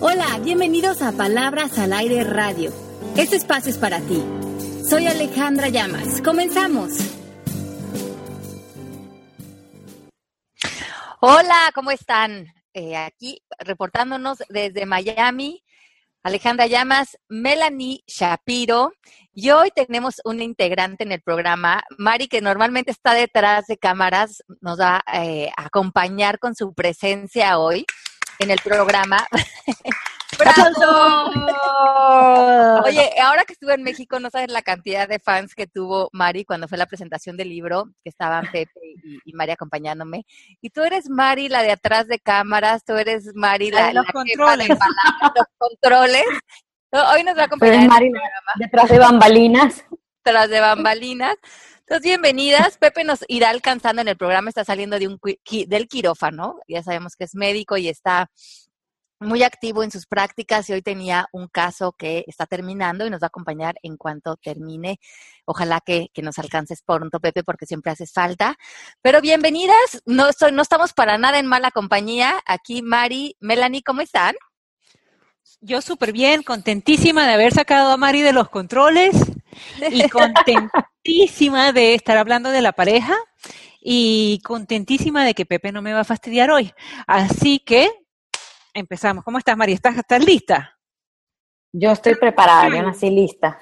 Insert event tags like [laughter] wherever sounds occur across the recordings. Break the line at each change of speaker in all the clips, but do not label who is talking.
Hola, bienvenidos a Palabras al Aire Radio. Este espacio es para ti. Soy Alejandra Llamas. Comenzamos. Hola, ¿cómo están? Eh, aquí reportándonos desde Miami, Alejandra Llamas, Melanie Shapiro. Y hoy tenemos un integrante en el programa, Mari, que normalmente está detrás de cámaras, nos va eh, a acompañar con su presencia hoy en el programa. [laughs] ¡Bravo! Oye, ahora que estuve en México, no sabes la cantidad de fans que tuvo Mari cuando fue la presentación del libro, que estaban [laughs] Pepe y, Mari acompañándome. Y tú eres Mari, la de atrás de cámaras, tú eres Mari, la, de
los controles.
los controles. Hoy nos va a acompañar.
Mari, detrás de bambalinas.
Detrás de bambalinas. Entonces, bienvenidas. Pepe nos irá alcanzando en el programa, está saliendo de un, del quirófano, ya sabemos que es médico y está muy activo en sus prácticas y hoy tenía un caso que está terminando y nos va a acompañar en cuanto termine. Ojalá que, nos alcances pronto, Pepe, porque siempre haces falta. Pero bienvenidas, no, no estamos para nada en mala compañía. Aquí Mari, Melanie, ¿cómo están?
Yo súper bien, contentísima de haber sacado a Mari de los controles y [laughs] contentísima de estar hablando de la pareja y contentísima de que Pepe no me va a fastidiar hoy. Así que empezamos. ¿Cómo estás, María? ¿Estás, lista?
Yo estoy preparada, yo nací lista.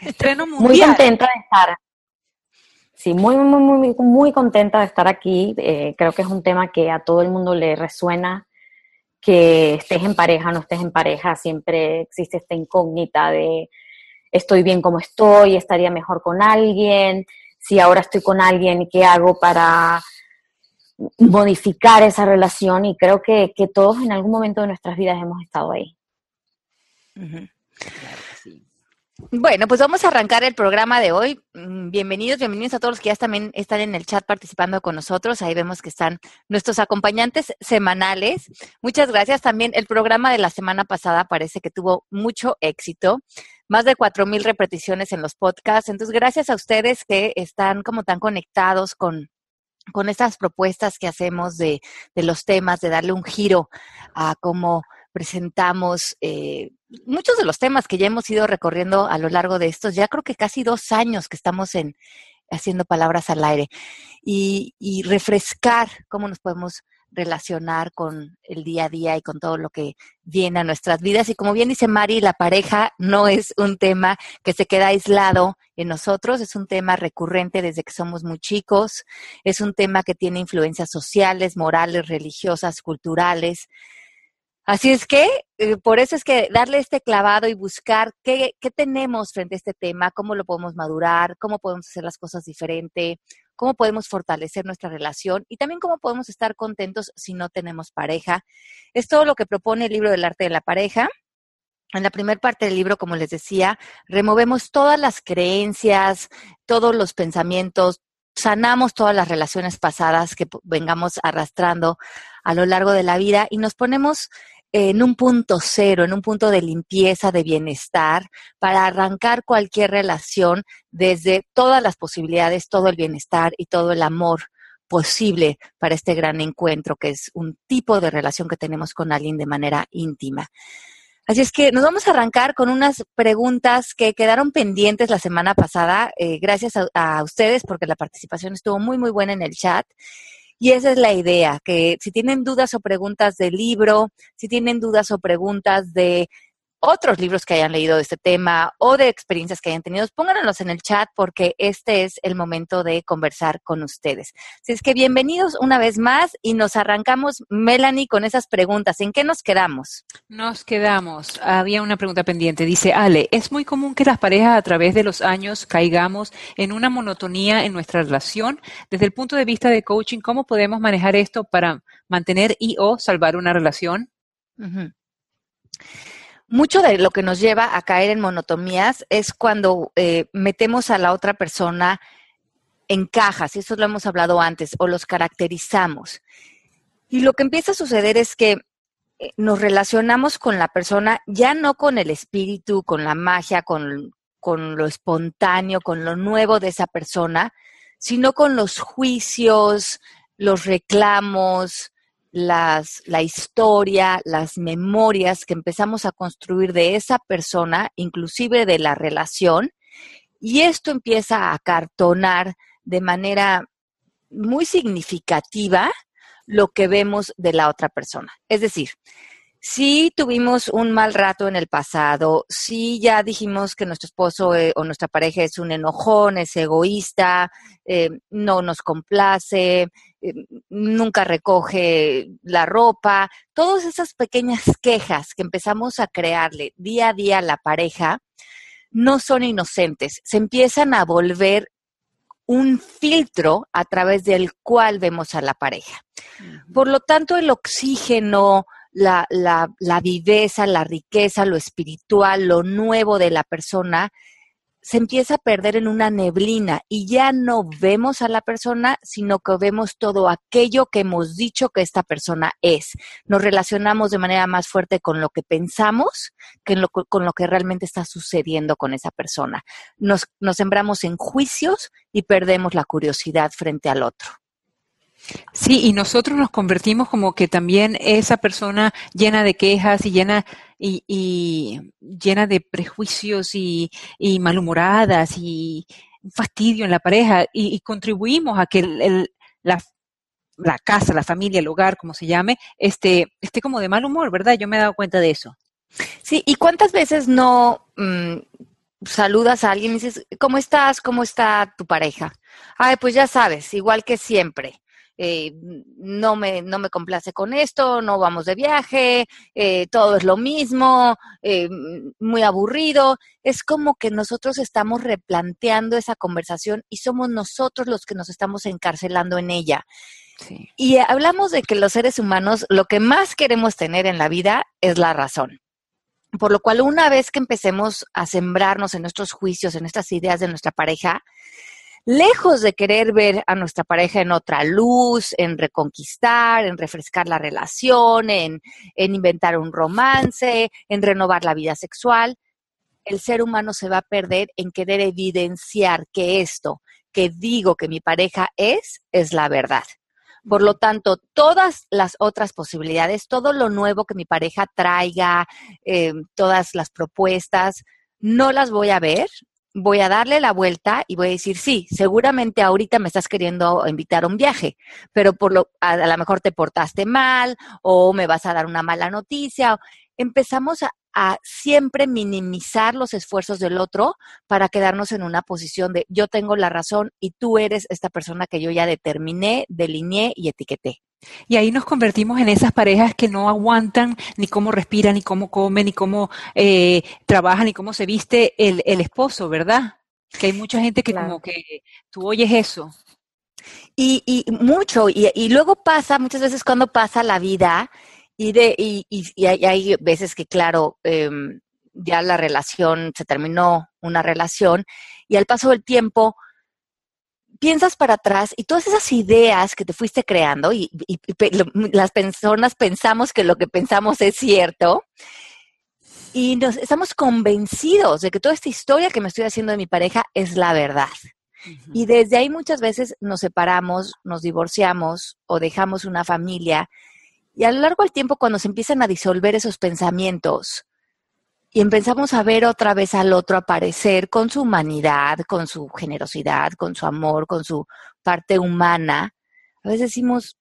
Estreno mundial.
Muy contenta de estar. Sí, muy, muy, muy, muy contenta de estar aquí. Eh, creo que es un tema que a todo el mundo le resuena, que estés en pareja, no estés en pareja, siempre existe esta incógnita de estoy bien como estoy, estaría mejor con alguien, si ahora estoy con alguien, ¿qué hago para modificar esa relación? Y creo que, todos en algún momento de nuestras vidas hemos estado ahí.
Bueno, pues vamos a arrancar el programa de hoy. Mm, bienvenidos, bienvenidos a todos los que ya también están en el chat participando con nosotros. Ahí vemos que están nuestros acompañantes semanales. Muchas gracias. También el programa de la semana pasada parece que tuvo mucho éxito. Más de cuatro mil repeticiones en los podcasts. Entonces, gracias a ustedes que están como tan conectados con, con estas propuestas que hacemos de, de los temas, de darle un giro a cómo presentamos eh, muchos de los temas que ya hemos ido recorriendo a lo largo de estos, ya creo que casi dos años que estamos en haciendo palabras al aire y, y refrescar cómo nos podemos relacionar con el día a día y con todo lo que viene a nuestras vidas. Y como bien dice Mari, la pareja no es un tema que se queda aislado en nosotros, es un tema recurrente desde que somos muy chicos, es un tema que tiene influencias sociales, morales, religiosas, culturales, Así es que, eh, por eso es que darle este clavado y buscar qué, qué, tenemos frente a este tema, cómo lo podemos madurar, cómo podemos hacer las cosas diferente, cómo podemos fortalecer nuestra relación y también cómo podemos estar contentos si no tenemos pareja. Es todo lo que propone el libro del arte de la pareja. En la primera parte del libro, como les decía, removemos todas las creencias, todos los pensamientos, sanamos todas las relaciones pasadas que vengamos arrastrando a lo largo de la vida y nos ponemos en un punto cero, en un punto de limpieza, de bienestar, para arrancar cualquier relación desde todas las posibilidades, todo el bienestar y todo el amor posible para este gran encuentro, que es un tipo de relación que tenemos con alguien de manera íntima. Así es que nos vamos a arrancar con unas preguntas que quedaron pendientes la semana pasada, eh, gracias a, a ustedes porque la participación estuvo muy, muy buena en el chat. Y esa es la idea, que si tienen dudas o preguntas del libro, si tienen dudas o preguntas de otros libros que hayan leído de este tema o de experiencias que hayan tenido, pónganlos en el chat porque este es el momento de conversar con ustedes. Así es que bienvenidos una vez más y nos arrancamos, Melanie, con esas preguntas. ¿En qué nos quedamos?
Nos quedamos. Había una pregunta pendiente. Dice, Ale, ¿es muy común que las parejas a través de los años caigamos en una monotonía en nuestra relación? Desde el punto de vista de coaching, ¿cómo podemos manejar esto para mantener y o salvar una relación?
Mucho de lo que nos lleva a caer en monotomías es cuando eh, metemos a la otra persona en cajas, y eso lo hemos hablado antes, o los caracterizamos. Y lo que empieza a suceder es que eh, nos relacionamos con la persona ya no con el espíritu, con la magia, con, con lo espontáneo, con lo nuevo de esa persona, sino con los juicios, los reclamos, las, la historia, las memorias que empezamos a construir de esa persona, inclusive de la relación, y esto empieza a cartonar de manera muy significativa lo que vemos de la otra persona. Es decir, si tuvimos un mal rato en el pasado, si ya dijimos que nuestro esposo eh, o nuestra pareja es un enojón, es egoísta, eh, no nos complace, eh, nunca recoge la ropa, todas esas pequeñas quejas que empezamos a crearle día a día a la pareja, no son inocentes, se empiezan a volver un filtro a través del cual vemos a la pareja. Por lo tanto, el oxígeno, la, la, la viveza, la riqueza, lo espiritual, lo nuevo de la persona, se empieza a perder en una neblina y ya no vemos a la persona, sino que vemos todo aquello que hemos dicho que esta persona es. Nos relacionamos de manera más fuerte con lo que pensamos que con lo que realmente está sucediendo con esa persona. Nos, nos sembramos en juicios y perdemos la curiosidad frente al otro.
Sí, y nosotros nos convertimos como que también esa persona llena de quejas y llena y, llena de prejuicios y, malhumoradas y fastidio en la pareja y, contribuimos a que la, casa, la familia, el hogar, como se llame, esté, esté como de mal humor, ¿verdad? Yo me he dado cuenta de eso.
Sí, ¿y cuántas veces no mm, saludas a alguien y dices, ¿cómo estás? ¿Cómo está tu pareja? Ay, pues ya sabes, igual que siempre. Eh, no, me, no me complace con esto, no vamos de viaje, eh, todo es lo mismo, eh, muy aburrido. Es como que nosotros estamos replanteando esa conversación y somos nosotros los que nos estamos encarcelando en ella. Y hablamos de que los seres humanos lo que más queremos tener en la vida es la razón. Por lo cual, una vez que empecemos a sembrarnos en nuestros juicios, en estas ideas de nuestra pareja, lejos de querer ver a nuestra pareja en otra luz, en reconquistar, en refrescar la relación, en, inventar un romance, en renovar la vida sexual, el ser humano se va a perder en querer evidenciar que esto que digo que mi pareja es, es la verdad. Por lo tanto, todas las otras posibilidades, todo lo nuevo que mi pareja traiga, eh, todas las propuestas, no las voy a ver, voy a darle la vuelta y voy a decir, sí, seguramente ahorita me estás queriendo invitar a un viaje, pero por lo, a, lo mejor te portaste mal o me vas a dar una mala noticia. Empezamos a, a siempre minimizar los esfuerzos del otro para quedarnos en una posición de yo tengo la razón y tú eres esta persona que yo ya determiné, delineé y etiqueté.
Y ahí nos convertimos en esas parejas que no aguantan ni cómo respira, ni cómo come, ni cómo eh, trabaja, ni cómo se viste el, el, esposo, ¿verdad? Que hay mucha gente que como que tú oyes eso.
Y, y mucho, y, y, luego pasa, muchas veces cuando pasa la vida, y, de, y, y hay, hay, veces que, claro, em, ya la relación, se terminó una relación, y al paso del tiempo, piensas para atrás y todas esas ideas que te fuiste creando y, las personas pensamos que lo que pensamos es cierto y nos estamos convencidos de que toda esta historia que me estoy haciendo de mi pareja es la verdad. Y desde ahí muchas veces nos separamos, nos divorciamos o dejamos una familia y a lo largo del tiempo cuando se empiezan a disolver esos pensamientos, y empezamos a ver otra vez al otro aparecer con su humanidad, con su generosidad, con su amor, con su parte humana, a veces decimos,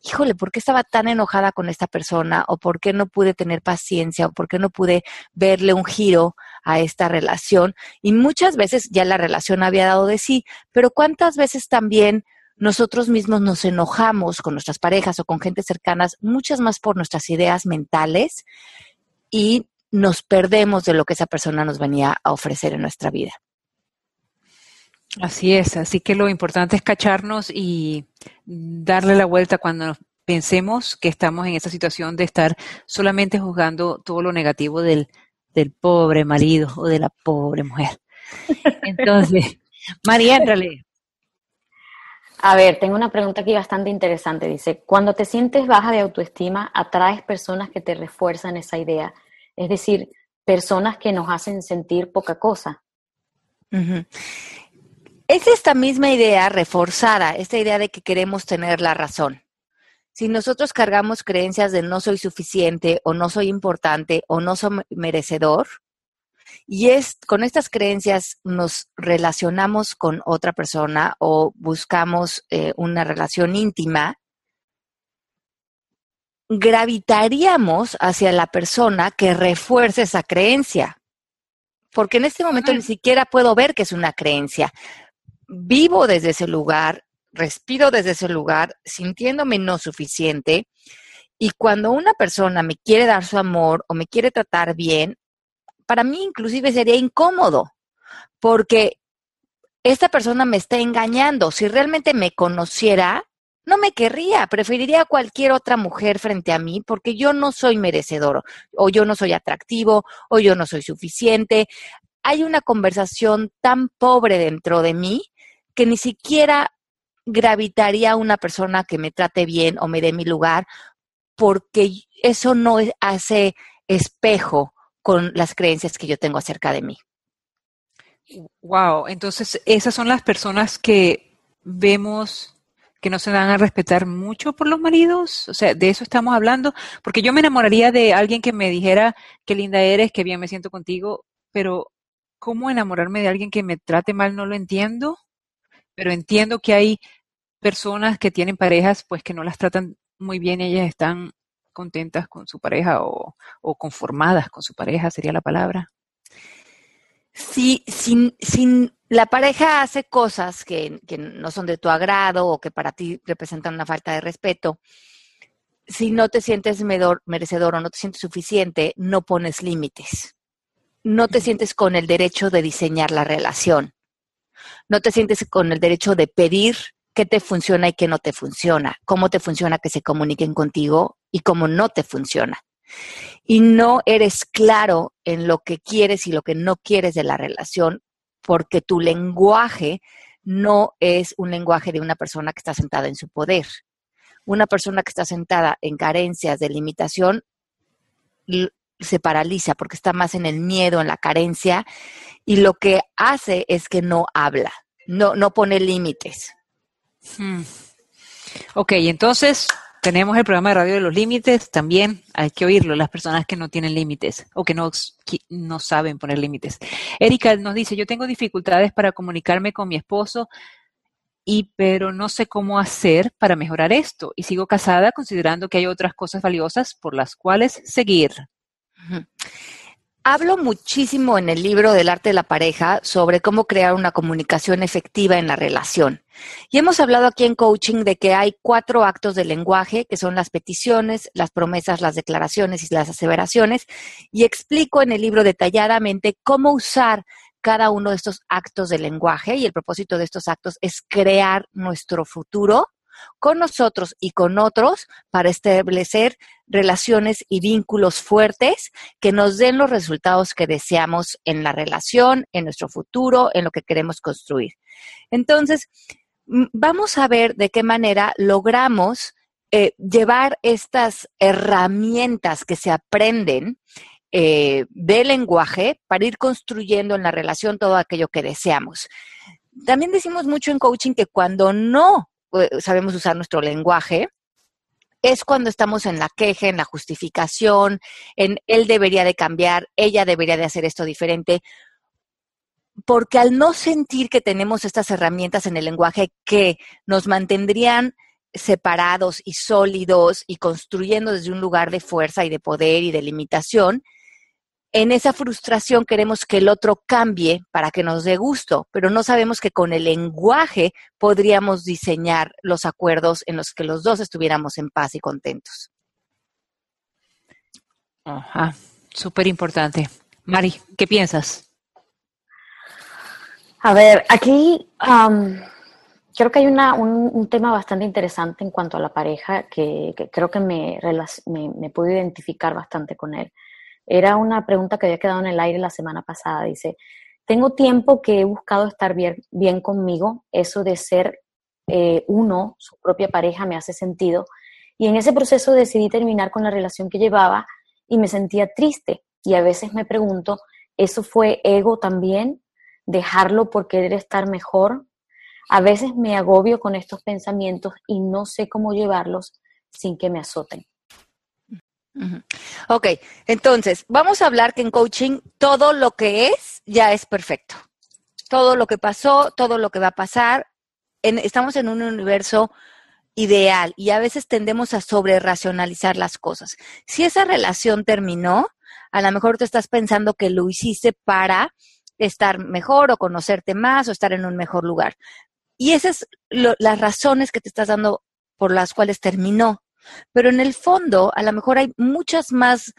híjole, ¿por qué estaba tan enojada con esta persona? ¿O por qué no pude tener paciencia? ¿O por qué no pude verle un giro a esta relación? Y muchas veces ya la relación había dado de sí, pero ¿cuántas veces también nosotros mismos nos enojamos con nuestras parejas o con gente cercanas, muchas más por nuestras ideas mentales y nos perdemos de lo que esa persona nos venía a ofrecer en nuestra vida.
Así es, así que lo importante es cacharnos y darle la vuelta cuando pensemos que estamos en esa situación de estar solamente juzgando todo lo negativo del, del pobre marido o de la pobre mujer. [laughs] Entonces, María, entrale.
A ver, tengo una pregunta aquí bastante interesante. Dice, cuando te sientes baja de autoestima, atraes personas que te refuerzan esa idea es decir, personas que nos hacen sentir poca cosa.
Es esta misma idea reforzada, esta idea de que queremos tener la razón. si nosotros cargamos creencias de no soy suficiente o no soy importante o no soy merecedor, y es con estas creencias nos relacionamos con otra persona o buscamos eh, una relación íntima, gravitaríamos hacia la persona que refuerce esa creencia. Porque en este momento ni siquiera puedo ver que es una creencia. Vivo desde ese lugar, respiro desde ese lugar, sintiéndome no suficiente. Y cuando una persona me quiere dar su amor o me quiere tratar bien, para mí inclusive sería incómodo, porque esta persona me está engañando. Si realmente me conociera, no me querría, preferiría a cualquier otra mujer frente a mí porque yo no soy merecedor, o yo no soy atractivo, o yo no soy suficiente. Hay una conversación tan pobre dentro de mí que ni siquiera gravitaría a una persona que me trate bien o me dé mi lugar, porque eso no hace espejo con las creencias que yo tengo acerca de mí.
Wow, entonces esas son las personas que vemos que no se dan a respetar mucho por los maridos, o sea, de eso estamos hablando, porque yo me enamoraría de alguien que me dijera qué linda eres, qué bien me siento contigo, pero ¿cómo enamorarme de alguien que me trate mal? No lo entiendo, pero entiendo que hay personas que tienen parejas pues que no las tratan muy bien, ellas están contentas con su pareja o, conformadas con su pareja, sería la palabra.
Si, sin, sin la pareja hace cosas que, que, no son de tu agrado o que para ti representan una falta de respeto, si no te sientes merecedor o no te sientes suficiente, no pones límites. No te sientes con el derecho de diseñar la relación. No te sientes con el derecho de pedir qué te funciona y qué no te funciona, cómo te funciona que se comuniquen contigo y cómo no te funciona. Y no eres claro en lo que quieres y lo que no quieres de la relación porque tu lenguaje no es un lenguaje de una persona que está sentada en su poder. Una persona que está sentada en carencias de limitación se paraliza porque está más en el miedo, en la carencia, y lo que hace es que no habla, no, no pone límites.
Hmm. Ok, entonces tenemos el programa de radio de los límites, también hay que oírlo, las personas que no tienen límites o que no, no saben poner límites. Erika nos dice, yo tengo dificultades para comunicarme con mi esposo, y pero no sé cómo hacer para mejorar esto y sigo casada considerando que hay otras cosas valiosas por las cuales seguir.
Hablo muchísimo en el libro del arte de la pareja sobre cómo crear una comunicación efectiva en la relación. Y hemos hablado aquí en coaching de que hay cuatro actos de lenguaje, que son las peticiones, las promesas, las declaraciones y las aseveraciones. Y explico en el libro detalladamente cómo usar cada uno de estos actos de lenguaje y el propósito de estos actos es crear nuestro futuro con nosotros y con otros para establecer relaciones y vínculos fuertes que nos den los resultados que deseamos en la relación, en nuestro futuro, en lo que queremos construir. Entonces, vamos a ver de qué manera logramos eh, llevar estas herramientas que se aprenden eh, de lenguaje para ir construyendo en la relación todo aquello que deseamos. También decimos mucho en coaching que cuando no sabemos usar nuestro lenguaje, es cuando estamos en la queja, en la justificación, en él debería de cambiar, ella debería de hacer esto diferente, porque al no sentir que tenemos estas herramientas en el lenguaje que nos mantendrían separados y sólidos y construyendo desde un lugar de fuerza y de poder y de limitación, en esa frustración queremos que el otro cambie para que nos dé gusto, pero no sabemos que con el lenguaje podríamos diseñar los acuerdos en los que los dos estuviéramos en paz y contentos.
Ajá, súper importante. Mari, ¿qué piensas?
A ver, aquí creo que hay un, tema bastante interesante en cuanto a la pareja que, creo que me, me, me puedo identificar bastante con él. Era una pregunta que había quedado en el aire la semana pasada. Dice, tengo tiempo que he buscado estar bien, bien conmigo, eso de ser eh, uno, su propia pareja, me hace sentido. Y en ese proceso decidí terminar con la relación que llevaba y me sentía triste. Y a veces me pregunto, ¿eso fue ego también? ¿Dejarlo por querer estar mejor? A veces me agobio con estos pensamientos y no sé cómo llevarlos, sin que me azoten.
Ok, entonces vamos a hablar que en coaching todo lo que es ya es perfecto. Todo lo que pasó, todo lo que va a pasar, estamos en un universo ideal y a veces tendemos a sobre racionalizar las cosas. Si esa relación terminó, a lo mejor te estás pensando que lo hiciste para estar mejor o conocerte más o estar en un mejor lugar. Y esas son las razones que te estás dando por las cuales terminó. Pero en el fondo, a lo mejor hay muchas más,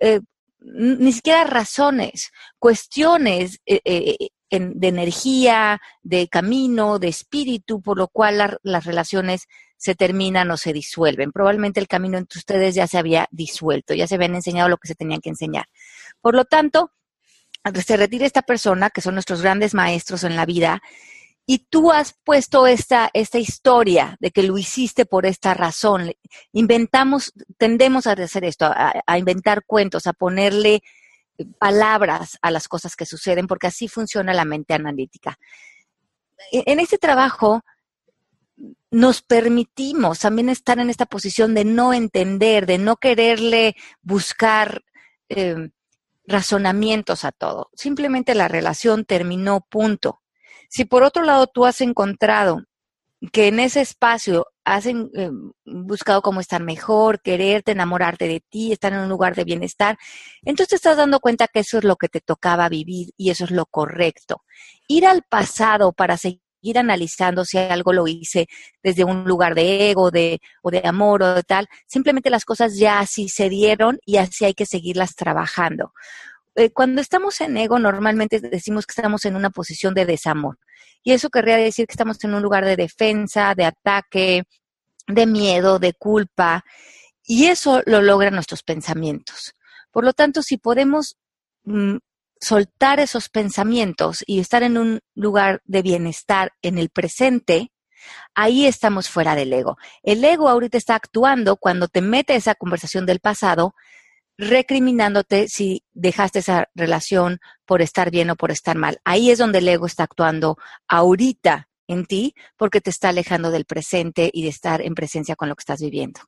eh, ni siquiera razones, cuestiones eh, eh, de energía, de camino, de espíritu, por lo cual las relaciones se terminan o se disuelven. Probablemente el camino entre ustedes ya se había disuelto, ya se habían enseñado lo que se tenían que enseñar. Por lo tanto, se retira esta persona, que son nuestros grandes maestros en la vida, y tú has puesto esta, esta historia de que lo hiciste por esta razón. Inventamos, tendemos a hacer esto, a, inventar cuentos, a ponerle palabras a las cosas que suceden, porque así funciona la mente analítica. E, en este trabajo nos permitimos también estar en esta posición de no entender, de no quererle buscar em, razonamientos a todo. Simplemente la relación terminó, punto. Si por otro lado tú has encontrado que en ese espacio has eh, buscado cómo estar mejor, quererte, enamorarte de ti, estar en un lugar de bienestar, entonces te estás dando cuenta que eso es lo que te tocaba vivir y eso es lo correcto. Ir al pasado para seguir analizando si algo lo hice desde un lugar de ego de, o de amor o de tal, simplemente las cosas ya así se dieron y así hay que seguirlas trabajando. Eh, cuando estamos en ego, normalmente decimos que estamos en una posición de desamor. Y eso querría decir que estamos en un lugar de defensa, de ataque, de miedo, de culpa. Y eso lo logran nuestros pensamientos. Por lo tanto, si podemos mm, soltar esos pensamientos y estar en un lugar de bienestar en el presente, ahí estamos fuera del ego. El ego ahorita está actuando cuando te mete esa conversación del pasado recriminándote si dejaste esa relación por estar bien o por estar mal. Ahí es donde el ego está actuando ahorita en ti porque te está alejando del presente y de estar en presencia con lo que estás viviendo.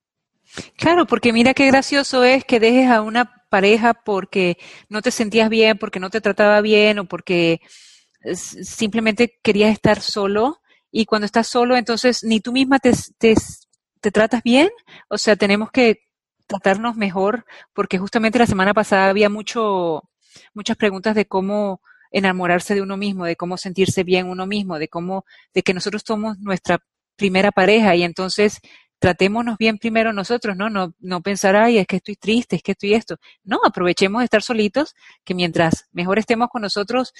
Claro, porque mira qué gracioso es que dejes a una pareja porque no te sentías bien, porque no te trataba bien o porque simplemente querías estar solo y cuando estás solo entonces ni tú misma te, te, te tratas bien. O sea, tenemos que tratarnos mejor, porque justamente la semana pasada había mucho, muchas preguntas de cómo enamorarse de uno mismo, de cómo sentirse bien uno mismo, de cómo, de que nosotros somos nuestra primera pareja y entonces tratémonos bien primero nosotros, ¿no? No, no pensar, ay, es que estoy triste, es que estoy esto. No, aprovechemos de estar solitos, que mientras mejor estemos con nosotros,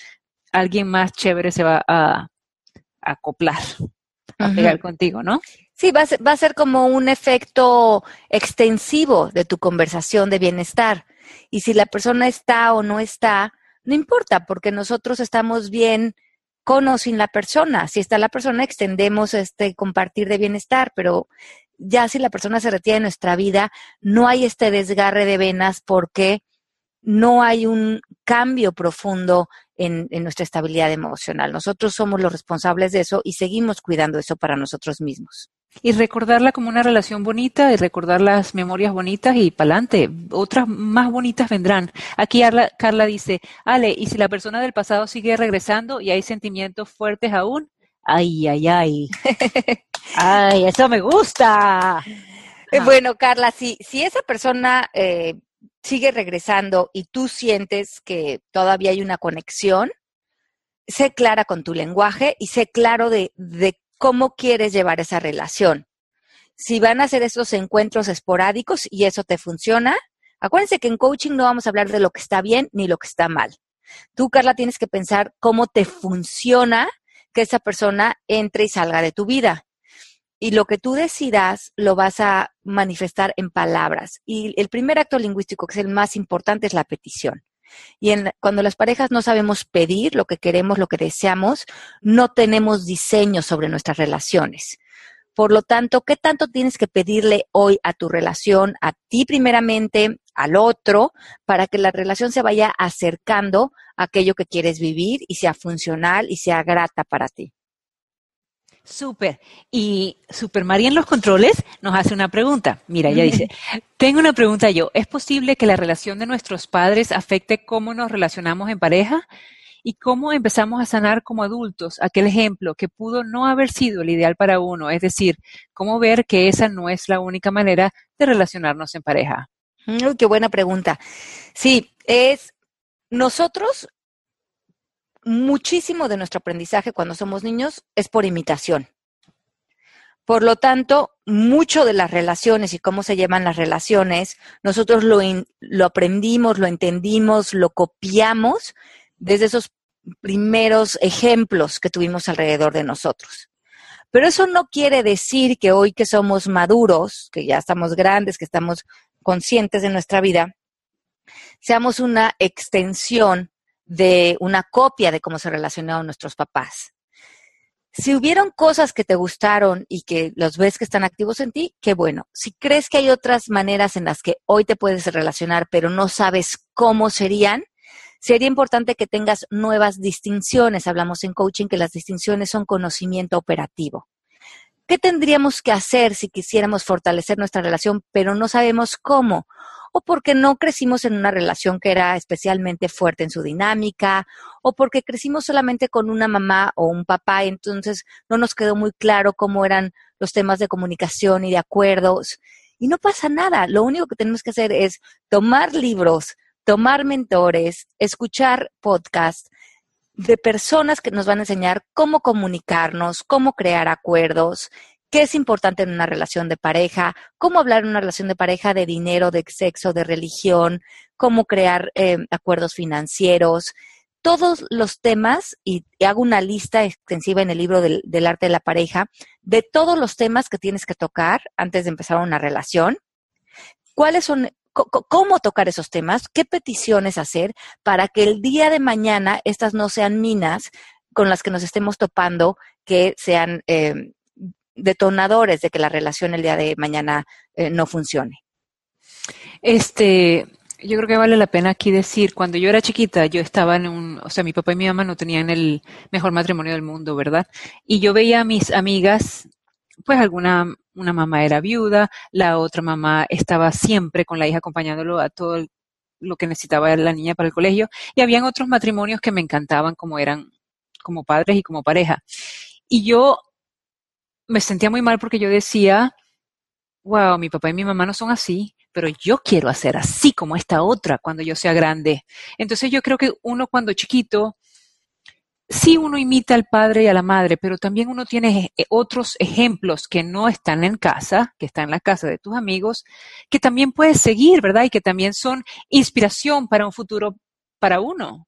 alguien más chévere se va a, acoplar, a pegar contigo, ¿no?
Sí, va a, ser, va a ser como un efecto extensivo de tu conversación de bienestar. Y si la persona está o no está, no importa, porque nosotros estamos bien con o sin la persona. Si está la persona, extendemos este compartir de bienestar, pero ya si la persona se retira de nuestra vida, no hay este desgarre de venas porque no hay un cambio profundo en, en, nuestra estabilidad emocional. Nosotros somos los responsables de eso y seguimos cuidando eso para nosotros mismos.
Y recordarla como una relación bonita y recordar las memorias bonitas y pa'lante. Otras más bonitas vendrán. Aquí Carla, dice, Ale, ¿y si la persona del pasado sigue regresando y hay sentimientos fuertes aún? Ay, ay, ay. [laughs] ay, eso me gusta.
Eh, bueno, Carla, si, si esa persona eh, sigue regresando y tú sientes que todavía hay una conexión, sé clara con tu lenguaje y sé claro de, de cómo quieres llevar esa relación. Si van a hacer esos encuentros esporádicos y eso te funciona, acuérdense que en coaching no vamos a hablar de lo que está bien ni lo que está mal. Tú, Carla, tienes que pensar cómo te funciona que esa persona entre y salga de tu vida. Y lo que tú decidas lo vas a manifestar en palabras. Y el primer acto lingüístico, que es el más importante, es la petición. Y en, cuando las parejas no sabemos pedir lo que queremos, lo que deseamos, no tenemos diseño sobre nuestras relaciones. Por lo tanto, ¿qué tanto tienes que pedirle hoy a tu relación, a ti primeramente, al otro, para que la relación se vaya acercando a aquello que quieres vivir y sea funcional y sea grata para ti?
Súper. Y Super María en los controles nos hace una pregunta. Mira, ella dice, [laughs] tengo una pregunta yo. ¿Es posible que la relación de nuestros padres afecte cómo nos relacionamos en pareja? ¿Y cómo empezamos a sanar como adultos aquel ejemplo que pudo no haber sido el ideal para uno? Es decir, cómo ver que esa no es la única manera de relacionarnos en pareja.
Uy, qué buena pregunta. Sí, es nosotros muchísimo de nuestro aprendizaje cuando somos niños es por imitación. Por lo tanto, mucho de las relaciones y cómo se llevan las relaciones, nosotros lo, lo aprendimos, lo entendimos, lo copiamos desde esos primeros ejemplos que tuvimos alrededor de nosotros. Pero eso no quiere decir que hoy que somos maduros, que ya estamos grandes, que estamos conscientes de nuestra vida, seamos una extensión de una copia de cómo se relacionaron nuestros papás. Si hubieron cosas que te gustaron y que los ves que están activos en ti, qué bueno. Si crees que hay otras maneras en las que hoy te puedes relacionar, pero no sabes cómo serían, sería importante que tengas nuevas distinciones. Hablamos en coaching que las distinciones son conocimiento operativo. ¿Qué tendríamos que hacer si quisiéramos fortalecer nuestra relación, pero no sabemos cómo? o porque no crecimos en una relación que era especialmente fuerte en su dinámica, o porque crecimos solamente con una mamá o un papá, y entonces no nos quedó muy claro cómo eran los temas de comunicación y de acuerdos. Y no pasa nada, lo único que tenemos que hacer es tomar libros, tomar mentores, escuchar podcasts de personas que nos van a enseñar cómo comunicarnos, cómo crear acuerdos qué es importante en una relación de pareja, cómo hablar en una relación de pareja de dinero, de sexo, de religión, cómo crear eh, acuerdos financieros, todos los temas, y hago una lista extensiva en el libro del, del, arte de la pareja, de todos los temas que tienes que tocar antes de empezar una relación, cuáles son, cómo tocar esos temas, qué peticiones hacer para que el día de mañana estas no sean minas con las que nos estemos topando, que sean eh, detonadores de que la relación el día de mañana eh, no funcione.
Este, yo creo que vale la pena aquí decir, cuando yo era chiquita, yo estaba en un, o sea, mi papá y mi mamá no tenían el mejor matrimonio del mundo, ¿verdad? Y yo veía a mis amigas, pues alguna, una mamá era viuda, la otra mamá estaba siempre con la hija acompañándolo a todo lo que necesitaba la niña para el colegio, y habían otros matrimonios que me encantaban como eran como padres y como pareja. Y yo me sentía muy mal porque yo decía, wow, mi papá y mi mamá no son así, pero yo quiero hacer así como esta otra cuando yo sea grande. Entonces yo creo que uno cuando chiquito, sí uno imita al padre y a la madre, pero también uno tiene eh, otros ejemplos que no están en casa, que están en la casa de tus amigos, que también puedes seguir, ¿verdad? Y que también son inspiración para un futuro para uno.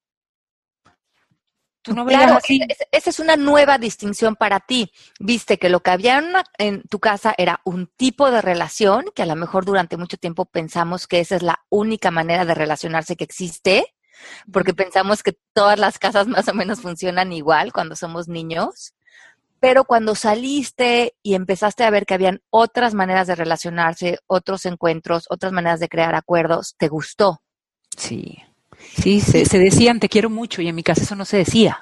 Tú no claro, esa es una nueva distinción para ti. Viste que lo que había en, tu casa era un tipo de relación, que a lo mejor durante mucho tiempo pensamos que esa es la única manera de relacionarse que existe, porque pensamos que todas las casas más o menos funcionan igual cuando somos niños. Pero cuando saliste y empezaste a ver que habían otras maneras de relacionarse, otros encuentros, otras maneras de crear acuerdos, te gustó.
Sí. Sí, se, decían te quiero mucho y en mi casa eso no se decía.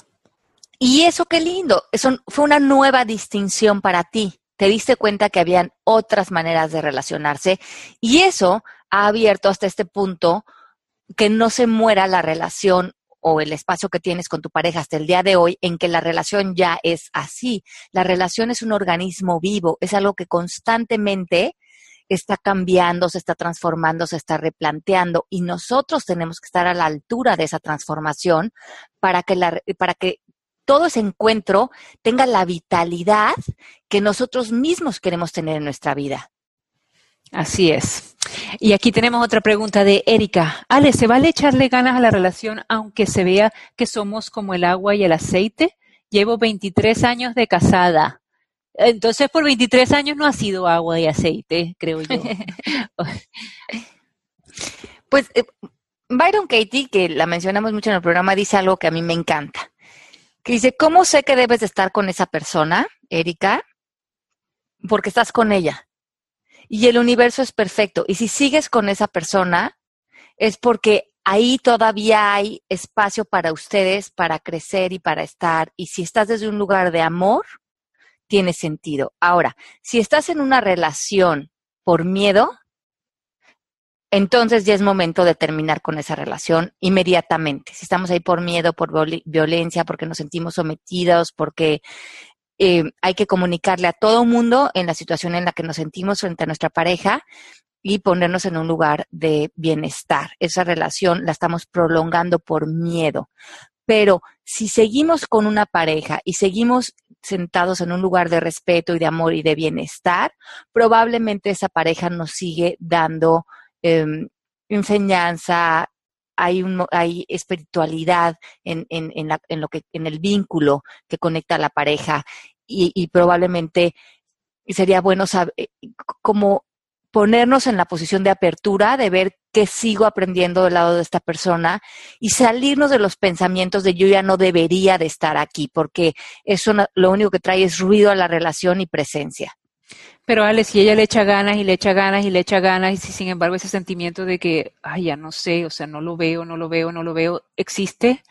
Y eso qué lindo, eso fue una nueva distinción para ti. Te diste cuenta que habían otras maneras de relacionarse y eso ha abierto hasta este punto que no se muera la relación o el espacio que tienes con tu pareja hasta el día de hoy en que la relación ya es así. La relación es un organismo vivo, es algo que constantemente está cambiando, se está transformando, se está replanteando y nosotros tenemos que estar a la altura de esa transformación para que, la, para que todo ese encuentro tenga la vitalidad que nosotros mismos queremos tener en nuestra vida.
Así es. Y aquí tenemos otra pregunta de Erika. Ale, ¿se vale echarle ganas a la relación aunque se vea que somos como el agua y el aceite? Llevo 23 años de casada. Entonces, por 23 años no ha sido agua y aceite, creo yo. [laughs]
pues eh, Byron Katie, que la mencionamos mucho en el programa, dice algo que a mí me encanta. Que dice, ¿cómo sé que debes de estar con esa persona, Erika? Porque estás con ella. Y el universo es perfecto. Y si sigues con esa persona, es porque ahí todavía hay espacio para ustedes, para crecer y para estar. Y si estás desde un lugar de amor, tiene sentido. Ahora, si estás en una relación por miedo, entonces ya es momento de terminar con esa relación inmediatamente. Si estamos ahí por miedo, por violencia, porque nos sentimos sometidos, porque eh, hay que comunicarle a todo mundo en la situación en la que nos sentimos frente a nuestra pareja y ponernos en un lugar de bienestar. Esa relación la estamos prolongando por miedo. Pero si seguimos con una pareja y seguimos sentados en un lugar de respeto y de amor y de bienestar, probablemente esa pareja nos sigue dando em, enseñanza, hay, un, hay espiritualidad en, en, en, la, en, lo que, en el vínculo que conecta a la pareja y, y probablemente sería bueno saber cómo ponernos en la posición de apertura, de ver qué sigo aprendiendo del lado de esta persona y salirnos de los pensamientos de yo ya no debería de estar aquí, porque eso lo único que trae es ruido a la relación y presencia.
Pero Ale, si ella le echa ganas y le echa ganas y le echa ganas y si sin embargo ese sentimiento de que, ay, ya no sé, o sea, no lo veo, no lo veo, no lo veo, existe,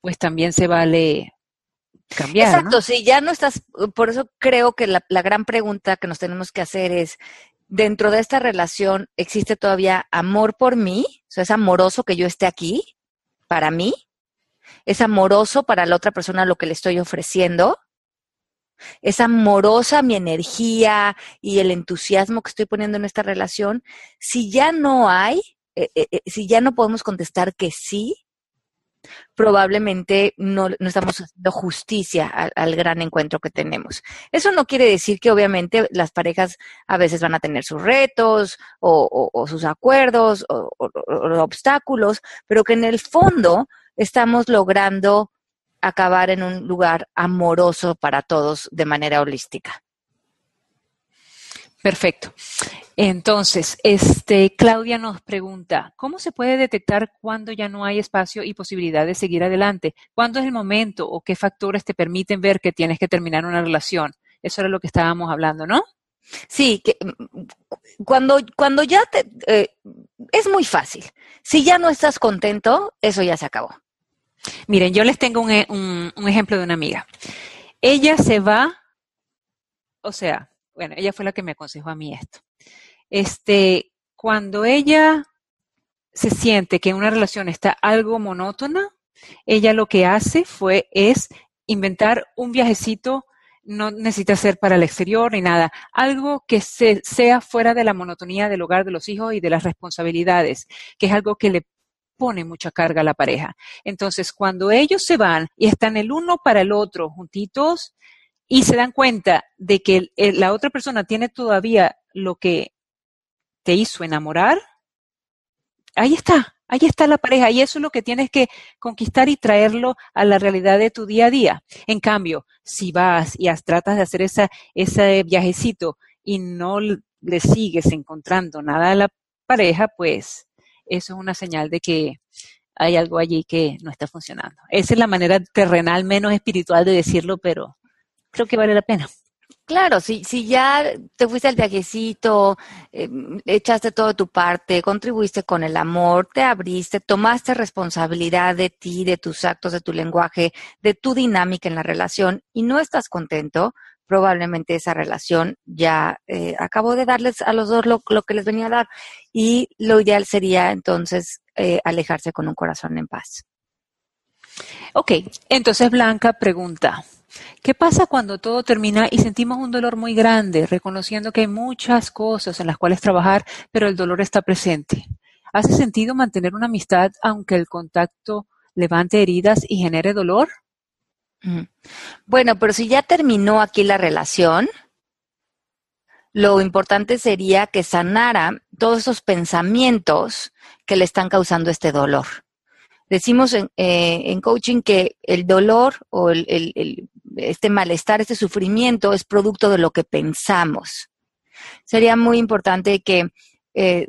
pues también se vale cambiar.
Exacto, si ya no estás, por eso creo que la, la gran pregunta que nos tenemos que hacer es, dentro de esta relación existe todavía amor por mí, o sea, es amoroso que yo esté aquí para mí, es amoroso para la otra persona lo que le estoy ofreciendo, es amorosa mi energía y el entusiasmo que estoy poniendo en esta relación. Si ya no hay, eh, eh, eh, si ya no podemos contestar que sí, probablemente no, estamos haciendo justicia al, gran encuentro que tenemos. Eso no quiere decir que obviamente las parejas a veces van a tener sus retos o, sus acuerdos o, obstáculos, pero que en el fondo estamos logrando acabar en un lugar amoroso para todos de manera holística.
Perfecto. Entonces, este, Claudia nos pregunta, ¿cómo se puede detectar cuando ya no hay espacio y posibilidad de seguir adelante? ¿Cuándo es el momento o qué factores te permiten ver que tienes que terminar una relación? Eso era lo que estábamos hablando, ¿no?
Sí, que mm, cuando, cuando ya te... Eh, es muy fácil. Si ya no estás contento, eso ya se acabó.
Miren, yo les tengo un, un, un ejemplo de una amiga. Ella se va, o sea, bueno, ella fue la que me aconsejó a mí esto. Este, cuando ella se siente que una relación está algo monótona, ella lo que hace fue es inventar un viajecito, no necesita ser para el exterior ni nada, algo que se, sea fuera de la monotonía del hogar de los hijos y de las responsabilidades, que es algo que le pone mucha carga a la pareja. Entonces, cuando ellos se van y están el uno para el otro juntitos y se dan cuenta de que la otra persona tiene todavía lo que te hizo enamorar, ahí está, ahí está la pareja y eso es lo que tienes que conquistar y traerlo a la realidad de tu día a día. En cambio, si vas y tratas de hacer esa, ese viajecito y no le sigues encontrando nada a la pareja, pues eso es una señal de que hay algo allí que no está funcionando. Esa es la manera terrenal menos espiritual de decirlo, pero creo que vale la pena.
Claro, si, si ya te fuiste al viajecito, eh, echaste todo tu parte, contribuiste con el amor, te abriste, tomaste responsabilidad de ti, de tus actos, de tu lenguaje, de tu dinámica en la relación y no estás contento, probablemente esa relación ya eh, acabó de darles a los dos lo, que les venía a dar y lo ideal sería entonces eh, alejarse con un corazón en paz.
Ok, entonces Blanca pregunta, ¿Qué pasa cuando todo termina y sentimos un dolor muy grande, reconociendo que hay muchas cosas en las cuales trabajar, pero el dolor está presente? ¿Hace sentido mantener una amistad aunque el contacto levante heridas y genere dolor?
Bueno, pero si ya terminó aquí la relación, lo importante sería que sanara todos esos pensamientos que le están causando este dolor. Decimos en, eh, coaching que el dolor o este malestar, este sufrimiento es producto de lo que pensamos. Sería muy importante que eh,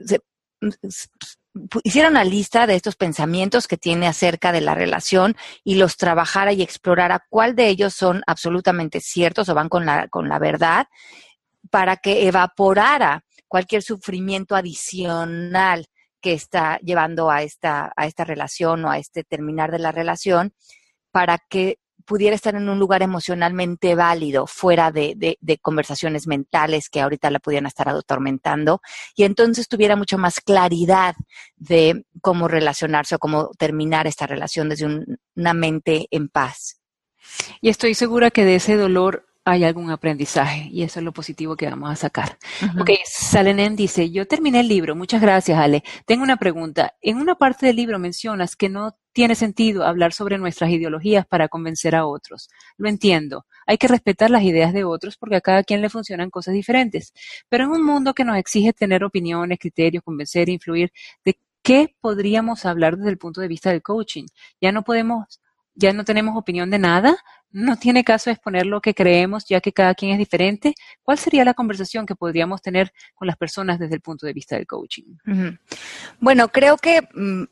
hiciera una lista de estos pensamientos que tiene acerca de la relación y los trabajara y explorara cuál de ellos son absolutamente ciertos o van con la, con la verdad para que evaporara cualquier sufrimiento adicional que está llevando a esta, a esta relación o a este terminar de la relación, para que pudiera estar en un lugar emocionalmente válido, fuera de, de, conversaciones mentales que ahorita la pudieran estar atormentando, y entonces tuviera mucho más claridad de cómo relacionarse o cómo terminar esta relación desde una mente en paz.
Y estoy segura que de ese dolor hay algún aprendizaje y eso es lo positivo que vamos a sacar. Ok, Salenem dice, yo terminé el libro, muchas gracias Ale. Tengo una pregunta. En una parte del libro mencionas que no tiene sentido hablar sobre nuestras ideologías para convencer a otros. Lo entiendo. Hay que respetar las ideas de otros porque a cada quien le funcionan cosas diferentes. Pero en un mundo que nos exige tener opiniones, criterios, convencer, influir, ¿de qué podríamos hablar desde el punto de vista del coaching? Ya no podemos ya no tenemos opinión de nada, no tiene caso exponer lo que creemos, ya que cada quien es diferente. ¿Cuál sería la conversación que podríamos tener con las personas desde el punto de vista del coaching?
Bueno, creo que mm,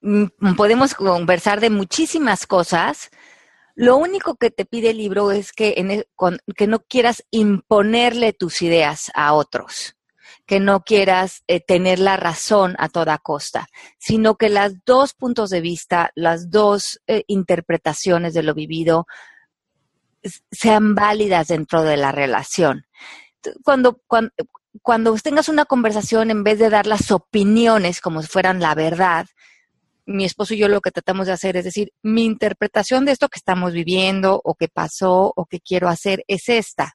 mm, podemos conversar de muchísimas cosas. Lo único que te pide el libro es que, que no quieras imponerle tus ideas a otros que no quieras eh, tener la razón a toda costa, sino que las dos puntos de vista, las dos eh, interpretaciones de lo vivido sean válidas dentro de la relación. Cuando, cuando, cuando tengas una conversación, en vez de dar las opiniones como si fueran la verdad, mi esposo y yo lo que tratamos de hacer es decir, mi interpretación de esto que estamos viviendo o que pasó o que quiero hacer es esta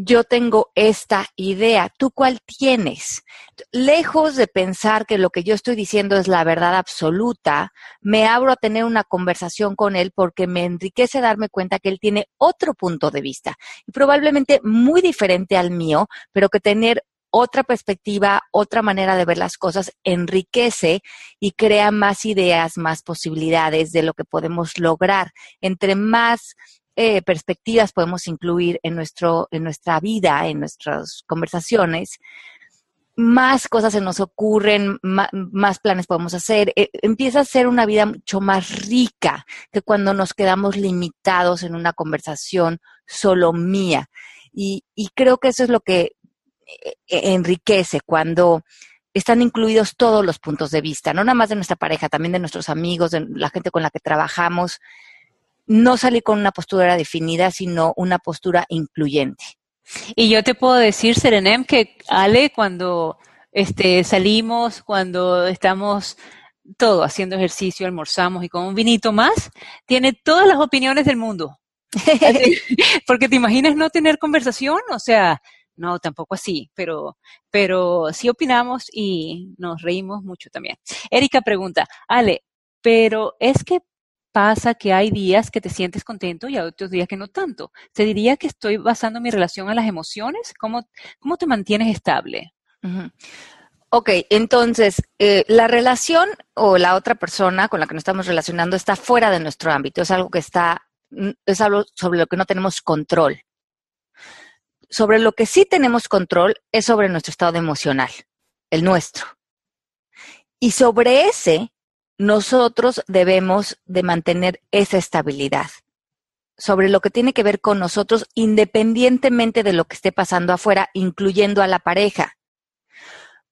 yo tengo esta idea, ¿tú cuál tienes? Lejos de pensar que lo que yo estoy diciendo es la verdad absoluta, me abro a tener una conversación con él porque me enriquece darme cuenta que él tiene otro punto de vista y probablemente muy diferente al mío, pero que tener otra perspectiva, otra manera de ver las cosas enriquece y crea más ideas, más posibilidades de lo que podemos lograr. Entre más eh, perspectivas podemos incluir en, nuestro, en nuestra vida, en nuestras conversaciones, más cosas se nos ocurren, más, planes podemos hacer. Eh, empieza a ser una vida mucho más rica que cuando nos quedamos limitados en una conversación solo mía. Y, creo que eso es lo que eh, enriquece cuando están incluidos todos los puntos de vista, no nada más de nuestra pareja, también de nuestros amigos, de la gente con la que trabajamos no salir con una postura definida, sino una postura incluyente.
Y yo te puedo decir, Serenem, que Ale, cuando este, salimos, cuando estamos todo haciendo ejercicio, almorzamos y con un vinito más, tiene todas las opiniones del mundo. [laughs] Porque te imaginas no tener conversación, o sea, no, tampoco así, pero, pero sí opinamos y nos reímos mucho también. Erika pregunta, Ale, pero es que pasa que hay días que te sientes contento y hay otros días que no tanto. ¿Se diría que estoy basando mi relación en las emociones? ¿Cómo, cómo te mantienes estable?
Ok, entonces, eh, la relación o la otra persona con la que nos estamos relacionando está fuera de nuestro ámbito, es algo que está, mm, es algo sobre lo que no tenemos control. Sobre lo que sí tenemos control es sobre nuestro estado emocional, el nuestro. Y sobre ese nosotros debemos de mantener esa estabilidad sobre lo que tiene que ver con nosotros independientemente de lo que esté pasando afuera, incluyendo a la pareja.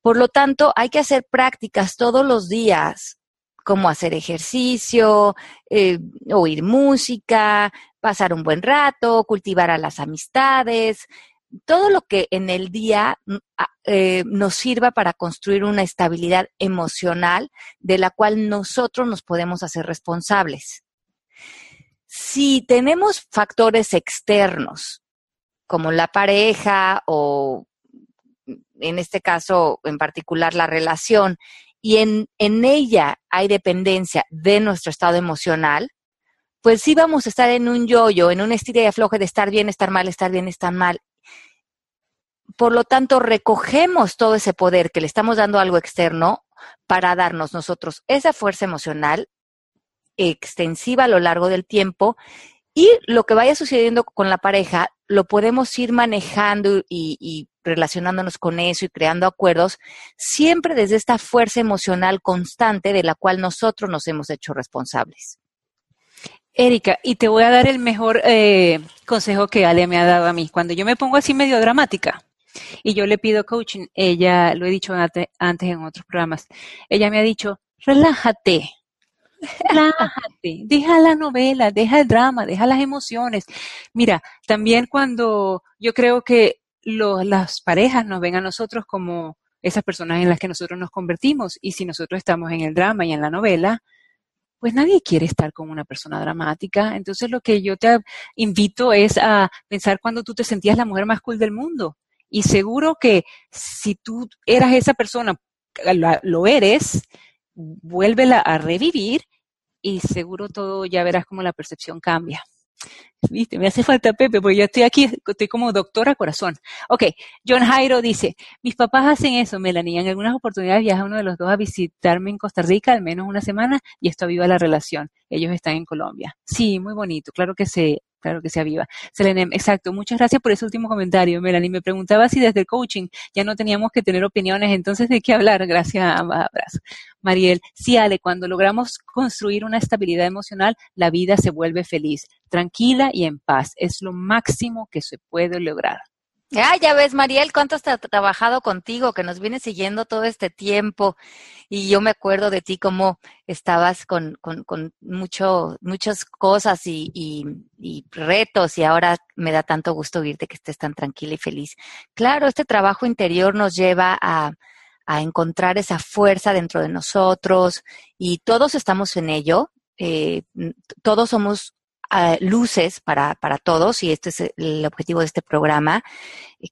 Por lo tanto, hay que hacer prácticas todos los días, como hacer ejercicio, eh, oír música, pasar un buen rato, cultivar a las amistades, todo lo que en el día mm, eh, nos sirva para construir una estabilidad emocional de la cual nosotros nos podemos hacer responsables. Si tenemos factores externos, como la pareja o en este caso en particular la relación, y en, en ella hay dependencia de nuestro estado emocional, pues sí vamos a estar en un yoyo, en un estilo y afloje de estar bien, estar mal, estar bien, estar mal por lo tanto, recogemos todo ese poder que le estamos dando a algo externo para darnos nosotros esa fuerza emocional extensiva a lo largo del tiempo y lo que vaya sucediendo con la pareja lo podemos ir manejando y, relacionándonos con eso y creando acuerdos, siempre desde esta fuerza emocional constante de la cual nosotros nos hemos hecho responsables.
Erika, y te voy a dar el mejor eh, consejo que Ale me ha dado a mí. Cuando yo me pongo así medio dramática, y yo le pido coaching, ella, lo he dicho antes en otros programas, ella me ha dicho, relájate, Relájate, deja la novela, deja el drama, deja las emociones. Mira, también cuando yo creo que las parejas nos ven a nosotros como esas personas en las que nosotros nos convertimos y si nosotros estamos en el drama y en la novela, pues nadie quiere estar con una persona dramática. Entonces lo que yo te invito es a pensar cuando tú te sentías la mujer más cool del mundo. Y seguro que si tú eras esa persona, lo eres, vuélvela a revivir y seguro todo ya verás cómo la percepción cambia. Viste, me hace falta Pepe, porque yo estoy aquí, estoy como doctora corazón. Ok, John Jairo dice, mis papás hacen eso, Melanie, en algunas oportunidades viaja uno de los dos a visitarme en Costa Rica al menos una semana y esto aviva la relación. Ellos están en Colombia. Sí, muy bonito, claro que se, claro que se aviva. Selene, exacto, muchas gracias por ese último comentario, Melanie. Me preguntaba si desde el coaching ya no teníamos que tener opiniones, entonces de qué hablar, gracias a ambas. Mariel, sí, Ale, cuando logramos construir una estabilidad emocional, la vida se vuelve feliz, tranquila y en paz. Es lo máximo que se puede lograr.
Ah, ya ves, Mariel, cuánto has trabajado contigo, que nos viene siguiendo todo este tiempo. Y yo me acuerdo de ti cómo estabas con, con, con mucho, muchas cosas y, y, retos y ahora me da tanto gusto oírte que estés tan tranquila y feliz. Claro, este trabajo interior nos lleva a, a encontrar esa fuerza dentro de nosotros y todos estamos en ello. Eh, todos somos luces para, para todos y este es el objetivo de este programa,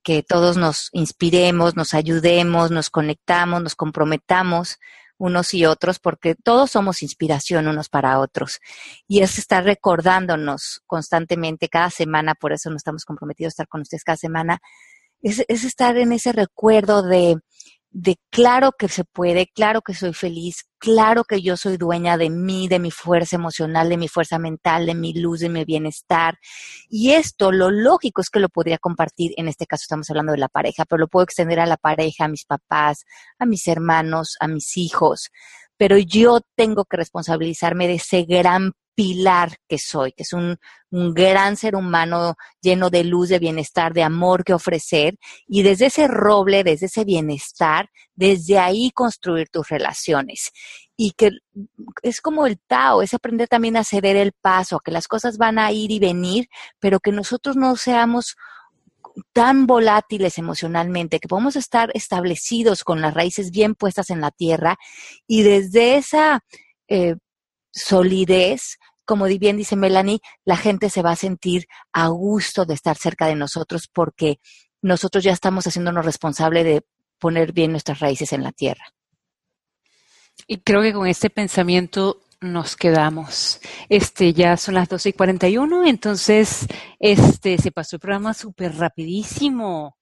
que todos nos inspiremos, nos ayudemos, nos conectamos, nos comprometamos unos y otros, porque todos somos inspiración unos para otros. Y es estar recordándonos constantemente cada semana, por eso nos estamos comprometidos a estar con ustedes cada semana, es, es estar en ese recuerdo de, de claro que se puede, claro que soy feliz, claro que yo soy dueña de mí, de mi fuerza emocional, de mi fuerza mental, de mi luz, de mi bienestar. Y esto, lo lógico es que lo podría compartir, en este caso estamos hablando de la pareja, pero lo puedo extender a la pareja, a mis papás, a mis hermanos, a mis hijos. Pero yo tengo que responsabilizarme de ese gran pilar que soy, que es un, gran ser humano lleno de luz, de bienestar, de amor que ofrecer. Y desde ese roble, desde ese bienestar, desde ahí construir tus relaciones. Y que es como el Tao, es aprender también a ceder el paso, que las cosas van a ir y venir, pero que nosotros no seamos tan volátiles emocionalmente, que podemos estar establecidos con las raíces bien puestas en la tierra y desde esa eh, solidez, como bien dice Melanie, la gente se va a sentir a gusto de estar cerca de nosotros porque nosotros ya estamos haciéndonos responsable de poner bien nuestras raíces en la tierra.
Y creo que con este pensamiento nos quedamos. Este, ya son las 12 y 41, entonces, este, se pasó el programa súper rapidísimo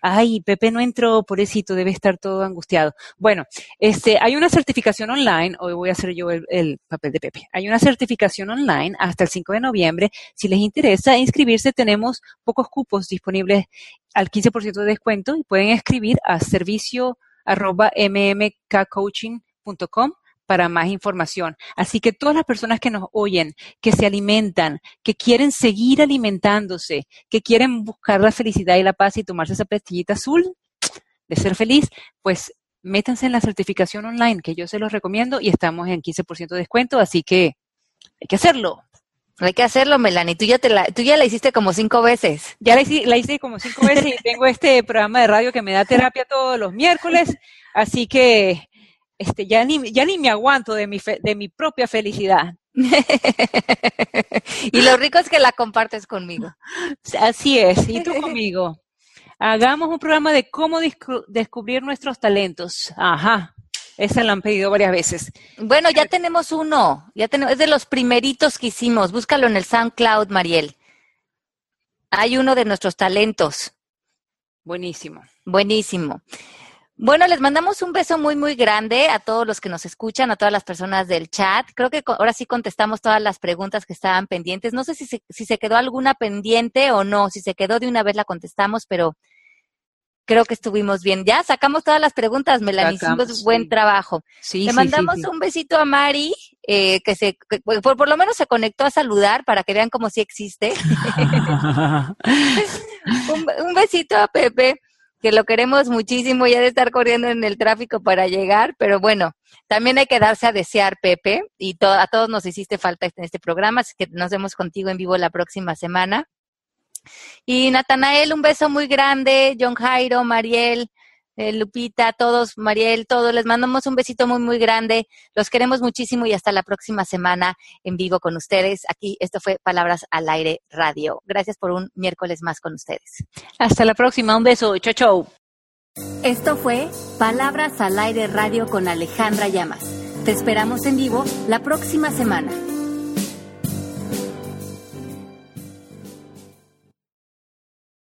ay, Pepe no entró, pobrecito, debe estar todo angustiado. Bueno, este, hay una certificación online, hoy voy a hacer yo el, papel de Pepe, hay una certificación online hasta el 5 de noviembre. Si les interesa inscribirse, tenemos pocos cupos disponibles al 15% de descuento y pueden escribir a servicio arroba para más información. Así que todas las personas que nos oyen, que se alimentan, que quieren seguir alimentándose, que quieren buscar la felicidad y la paz y tomarse esa pastillita azul de ser feliz, pues métanse en la certificación online, que yo se los recomiendo y estamos en 15% de descuento, así que hay que hacerlo.
Hay que hacerlo, Melanie. Tú ya, te la, tú ya la hiciste como cinco veces.
Ya la hice, la hice como cinco veces y [laughs] tengo este programa de radio que me da terapia todos los miércoles. Así que este, ya, ni, ya ni me aguanto de mi, de mi propia felicidad. [laughs]
y lo rico es que la compartes conmigo.
Así es, y tú conmigo. Hagamos un programa de cómo descubrir nuestros talentos. Ajá, esa la han pedido varias veces.
Bueno, ya tenemos uno, ya tenemos, es de los primeritos que hicimos. Búscalo en el SoundCloud, Mariel. Hay uno de nuestros talentos.
Buenísimo.
Buenísimo. Bueno, les mandamos un beso muy, muy grande a todos los que nos escuchan, a todas las personas del chat. Creo que ahora sí contestamos todas las preguntas que estaban pendientes. No sé si se, si se quedó alguna pendiente o no. Si se quedó de una vez la contestamos, pero creo que estuvimos bien. Ya sacamos todas las preguntas, Melanie. Hicimos buen trabajo. Sí, Le mandamos un besito a Mari, eh, que se, por, por, lo menos se conectó a saludar para que vean cómo sí existe. [laughs] [laughs] un, un besito a Pepe que lo queremos muchísimo, ya de estar corriendo en el tráfico para llegar, pero bueno, también hay que darse a desear, Pepe, y a todos nos hiciste falta en este programa, así que nos vemos contigo en vivo la próxima semana. Y Natanael, un beso muy grande, John Jairo, Mariel, eh, Lupita, todos, Mariel, todos, les mandamos un besito muy, muy grande. Los queremos muchísimo y hasta la próxima semana en vivo con ustedes. Aquí, esto fue Palabras al Aire Radio. Gracias por un miércoles más con ustedes.
Hasta la próxima, un beso, chau, chau.
Esto fue Palabras al Aire Radio con Alejandra Llamas. Te esperamos en vivo la próxima semana.